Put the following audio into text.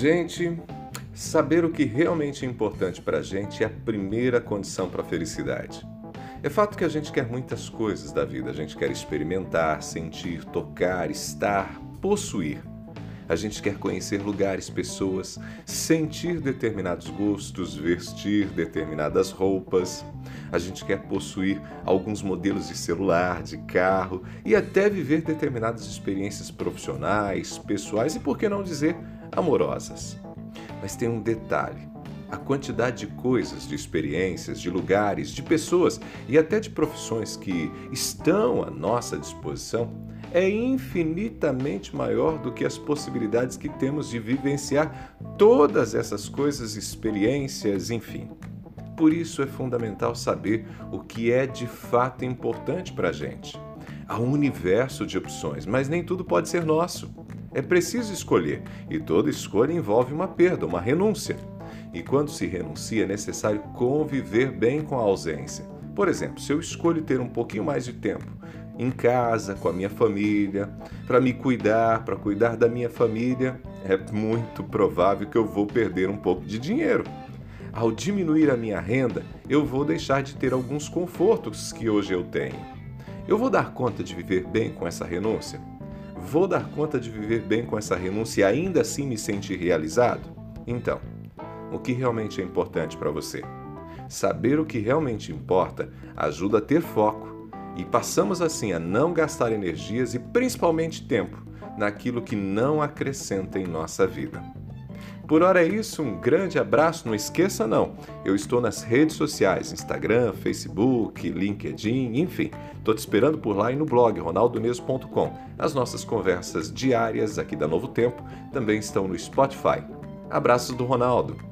Gente, saber o que realmente é importante para a gente é a primeira condição para a felicidade. É fato que a gente quer muitas coisas da vida, a gente quer experimentar, sentir, tocar, estar, possuir. A gente quer conhecer lugares, pessoas, sentir determinados gostos, vestir determinadas roupas. A gente quer possuir alguns modelos de celular, de carro e até viver determinadas experiências profissionais, pessoais e, por que não dizer, amorosas. Mas tem um detalhe: a quantidade de coisas, de experiências, de lugares, de pessoas e até de profissões que estão à nossa disposição é infinitamente maior do que as possibilidades que temos de vivenciar todas essas coisas, experiências, enfim. Por isso é fundamental saber o que é de fato importante para a gente. Há um universo de opções, mas nem tudo pode ser nosso. É preciso escolher, e toda escolha envolve uma perda, uma renúncia. E quando se renuncia, é necessário conviver bem com a ausência. Por exemplo, se eu escolho ter um pouquinho mais de tempo em casa, com a minha família, para me cuidar, para cuidar da minha família, é muito provável que eu vou perder um pouco de dinheiro. Ao diminuir a minha renda, eu vou deixar de ter alguns confortos que hoje eu tenho. Eu vou dar conta de viver bem com essa renúncia? Vou dar conta de viver bem com essa renúncia e ainda assim me sentir realizado? Então, o que realmente é importante para você? Saber o que realmente importa ajuda a ter foco e passamos assim a não gastar energias e principalmente tempo naquilo que não acrescenta em nossa vida. Por hora é isso, um grande abraço. Não esqueça não, eu estou nas redes sociais, Instagram, Facebook, LinkedIn, enfim. Estou te esperando por lá e no blog ronaldoneso.com. As nossas conversas diárias aqui da Novo Tempo também estão no Spotify. Abraços do Ronaldo.